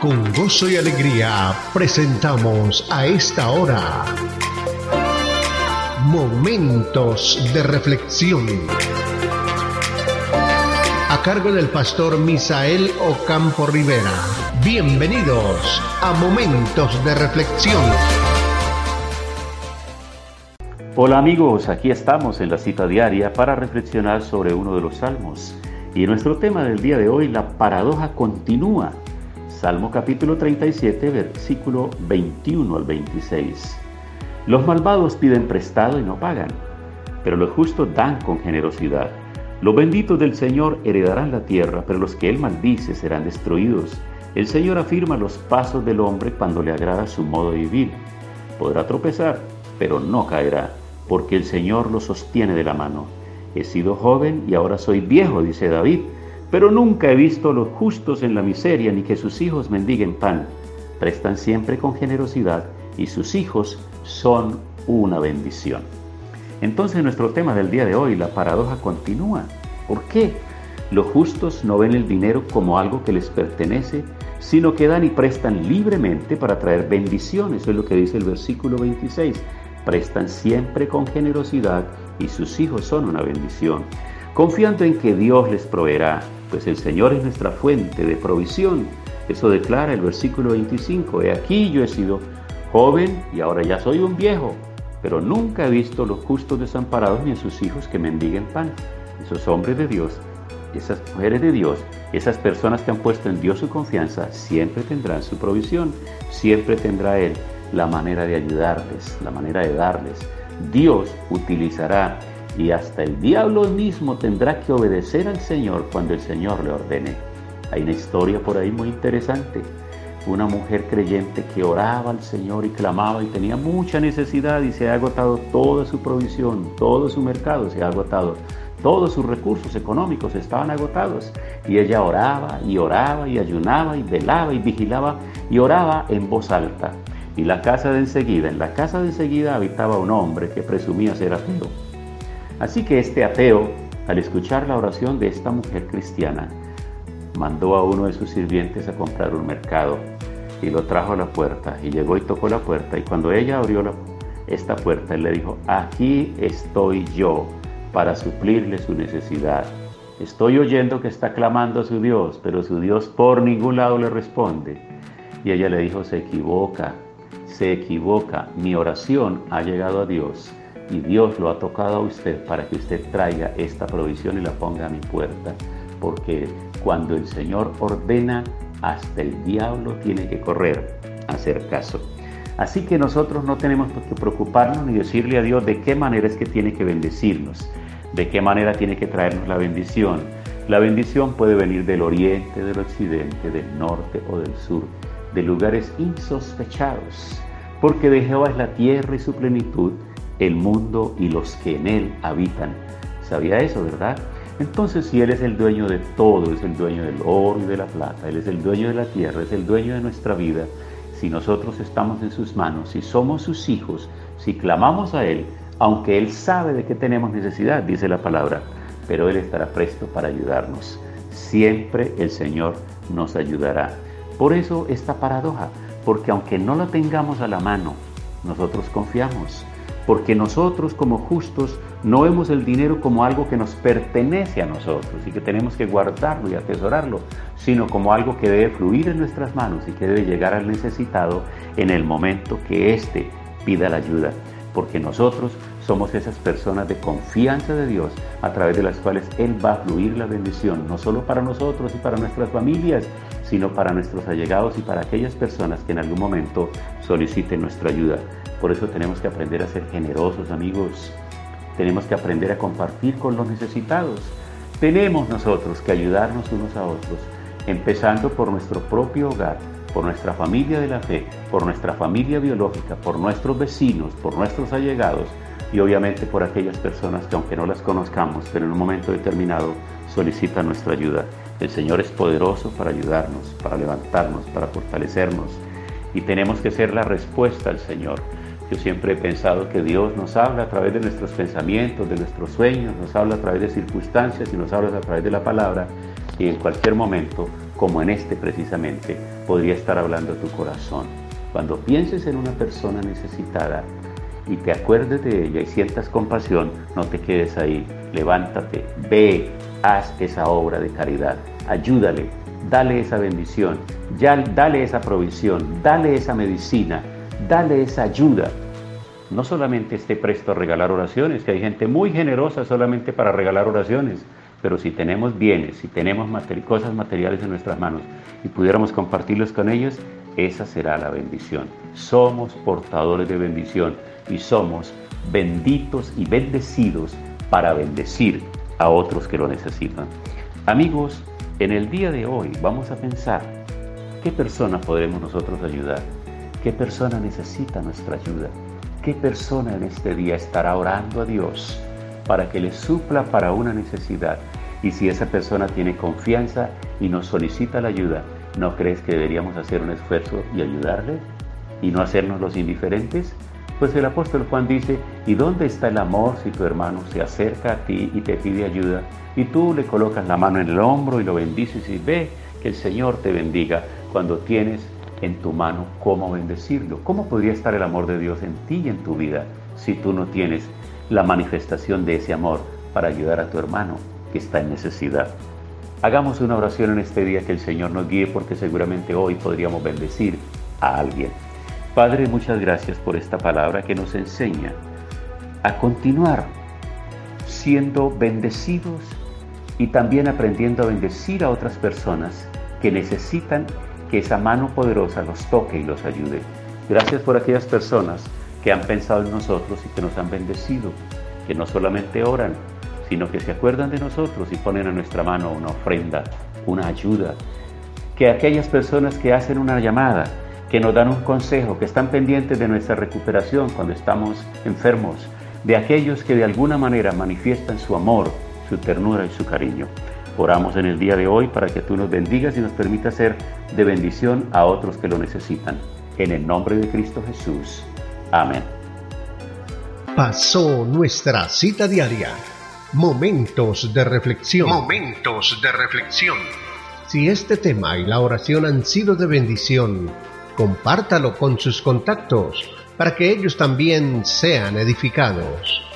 Con gozo y alegría presentamos a esta hora Momentos de Reflexión. A cargo del pastor Misael Ocampo Rivera. Bienvenidos a Momentos de Reflexión. Hola amigos, aquí estamos en la cita diaria para reflexionar sobre uno de los salmos. Y nuestro tema del día de hoy, la paradoja continúa Salmo capítulo 37, versículo 21 al 26. Los malvados piden prestado y no pagan, pero los justos dan con generosidad. Los benditos del Señor heredarán la tierra, pero los que Él maldice serán destruidos. El Señor afirma los pasos del hombre cuando le agrada su modo de vivir. Podrá tropezar, pero no caerá, porque el Señor lo sostiene de la mano. He sido joven y ahora soy viejo, dice David pero nunca he visto a los justos en la miseria ni que sus hijos mendiguen pan. Prestan siempre con generosidad y sus hijos son una bendición. Entonces nuestro tema del día de hoy, la paradoja continúa. ¿Por qué? Los justos no ven el dinero como algo que les pertenece, sino que dan y prestan libremente para traer bendiciones. Eso es lo que dice el versículo 26. Prestan siempre con generosidad y sus hijos son una bendición, confiando en que Dios les proveerá pues el Señor es nuestra fuente de provisión. Eso declara el versículo 25. He aquí yo he sido joven y ahora ya soy un viejo, pero nunca he visto los justos desamparados ni a sus hijos que mendiguen pan. Esos hombres de Dios, esas mujeres de Dios, esas personas que han puesto en Dios su confianza, siempre tendrán su provisión, siempre tendrá Él la manera de ayudarles, la manera de darles. Dios utilizará y hasta el diablo mismo tendrá que obedecer al Señor cuando el Señor le ordene. Hay una historia por ahí muy interesante. Una mujer creyente que oraba al Señor y clamaba y tenía mucha necesidad y se ha agotado toda su provisión, todo su mercado se ha agotado, todos sus recursos económicos estaban agotados. Y ella oraba y oraba y ayunaba y velaba y vigilaba y oraba en voz alta. Y la casa de enseguida, en la casa de enseguida habitaba un hombre que presumía ser ateo Así que este ateo, al escuchar la oración de esta mujer cristiana, mandó a uno de sus sirvientes a comprar un mercado y lo trajo a la puerta y llegó y tocó la puerta y cuando ella abrió esta puerta él le dijo, aquí estoy yo para suplirle su necesidad. Estoy oyendo que está clamando a su Dios, pero su Dios por ningún lado le responde. Y ella le dijo, se equivoca, se equivoca, mi oración ha llegado a Dios y Dios lo ha tocado a usted para que usted traiga esta provisión y la ponga a mi puerta, porque cuando el Señor ordena, hasta el diablo tiene que correr a hacer caso. Así que nosotros no tenemos que preocuparnos ni decirle a Dios de qué manera es que tiene que bendecirnos, de qué manera tiene que traernos la bendición. La bendición puede venir del oriente, del occidente, del norte o del sur, de lugares insospechados, porque de Jehová es la tierra y su plenitud, el mundo y los que en él habitan. ¿Sabía eso, verdad? Entonces, si Él es el dueño de todo, es el dueño del oro y de la plata, Él es el dueño de la tierra, es el dueño de nuestra vida, si nosotros estamos en sus manos, si somos sus hijos, si clamamos a Él, aunque Él sabe de qué tenemos necesidad, dice la palabra, pero Él estará presto para ayudarnos. Siempre el Señor nos ayudará. Por eso esta paradoja, porque aunque no la tengamos a la mano, nosotros confiamos porque nosotros como justos no vemos el dinero como algo que nos pertenece a nosotros y que tenemos que guardarlo y atesorarlo, sino como algo que debe fluir en nuestras manos y que debe llegar al necesitado en el momento que éste pida la ayuda, porque nosotros somos esas personas de confianza de Dios a través de las cuales Él va a fluir la bendición, no solo para nosotros y para nuestras familias, sino para nuestros allegados y para aquellas personas que en algún momento soliciten nuestra ayuda. Por eso tenemos que aprender a ser generosos, amigos. Tenemos que aprender a compartir con los necesitados. Tenemos nosotros que ayudarnos unos a otros, empezando por nuestro propio hogar, por nuestra familia de la fe, por nuestra familia biológica, por nuestros vecinos, por nuestros allegados y obviamente por aquellas personas que aunque no las conozcamos, pero en un momento determinado solicitan nuestra ayuda. El Señor es poderoso para ayudarnos, para levantarnos, para fortalecernos y tenemos que ser la respuesta al Señor. Yo siempre he pensado que Dios nos habla a través de nuestros pensamientos, de nuestros sueños, nos habla a través de circunstancias y nos habla a través de la palabra. Y en cualquier momento, como en este precisamente, podría estar hablando tu corazón. Cuando pienses en una persona necesitada y te acuerdes de ella y sientas compasión, no te quedes ahí, levántate, ve, haz esa obra de caridad, ayúdale, dale esa bendición, ya, dale esa provisión, dale esa medicina, dale esa ayuda. No solamente esté presto a regalar oraciones, que hay gente muy generosa solamente para regalar oraciones, pero si tenemos bienes, si tenemos cosas materiales en nuestras manos y pudiéramos compartirlos con ellos, esa será la bendición. Somos portadores de bendición y somos benditos y bendecidos para bendecir a otros que lo necesitan. Amigos, en el día de hoy vamos a pensar qué persona podremos nosotros ayudar, qué persona necesita nuestra ayuda, qué persona en este día estará orando a Dios para que le supla para una necesidad. Y si esa persona tiene confianza y nos solicita la ayuda, ¿no crees que deberíamos hacer un esfuerzo y ayudarle? ¿Y no hacernos los indiferentes? Pues el apóstol Juan dice, ¿y dónde está el amor si tu hermano se acerca a ti y te pide ayuda? Y tú le colocas la mano en el hombro y lo bendices y ve que el Señor te bendiga cuando tienes en tu mano cómo bendecirlo. ¿Cómo podría estar el amor de Dios en ti y en tu vida si tú no tienes la manifestación de ese amor para ayudar a tu hermano que está en necesidad. Hagamos una oración en este día que el Señor nos guíe porque seguramente hoy podríamos bendecir a alguien. Padre, muchas gracias por esta palabra que nos enseña a continuar siendo bendecidos y también aprendiendo a bendecir a otras personas que necesitan que esa mano poderosa los toque y los ayude. Gracias por aquellas personas que han pensado en nosotros y que nos han bendecido, que no solamente oran, sino que se acuerdan de nosotros y ponen a nuestra mano una ofrenda, una ayuda. Que aquellas personas que hacen una llamada, que nos dan un consejo, que están pendientes de nuestra recuperación cuando estamos enfermos, de aquellos que de alguna manera manifiestan su amor, su ternura y su cariño. Oramos en el día de hoy para que tú nos bendigas y nos permitas ser de bendición a otros que lo necesitan. En el nombre de Cristo Jesús. Amén. Pasó nuestra cita diaria. Momentos de reflexión. Momentos de reflexión. Si este tema y la oración han sido de bendición, compártalo con sus contactos para que ellos también sean edificados.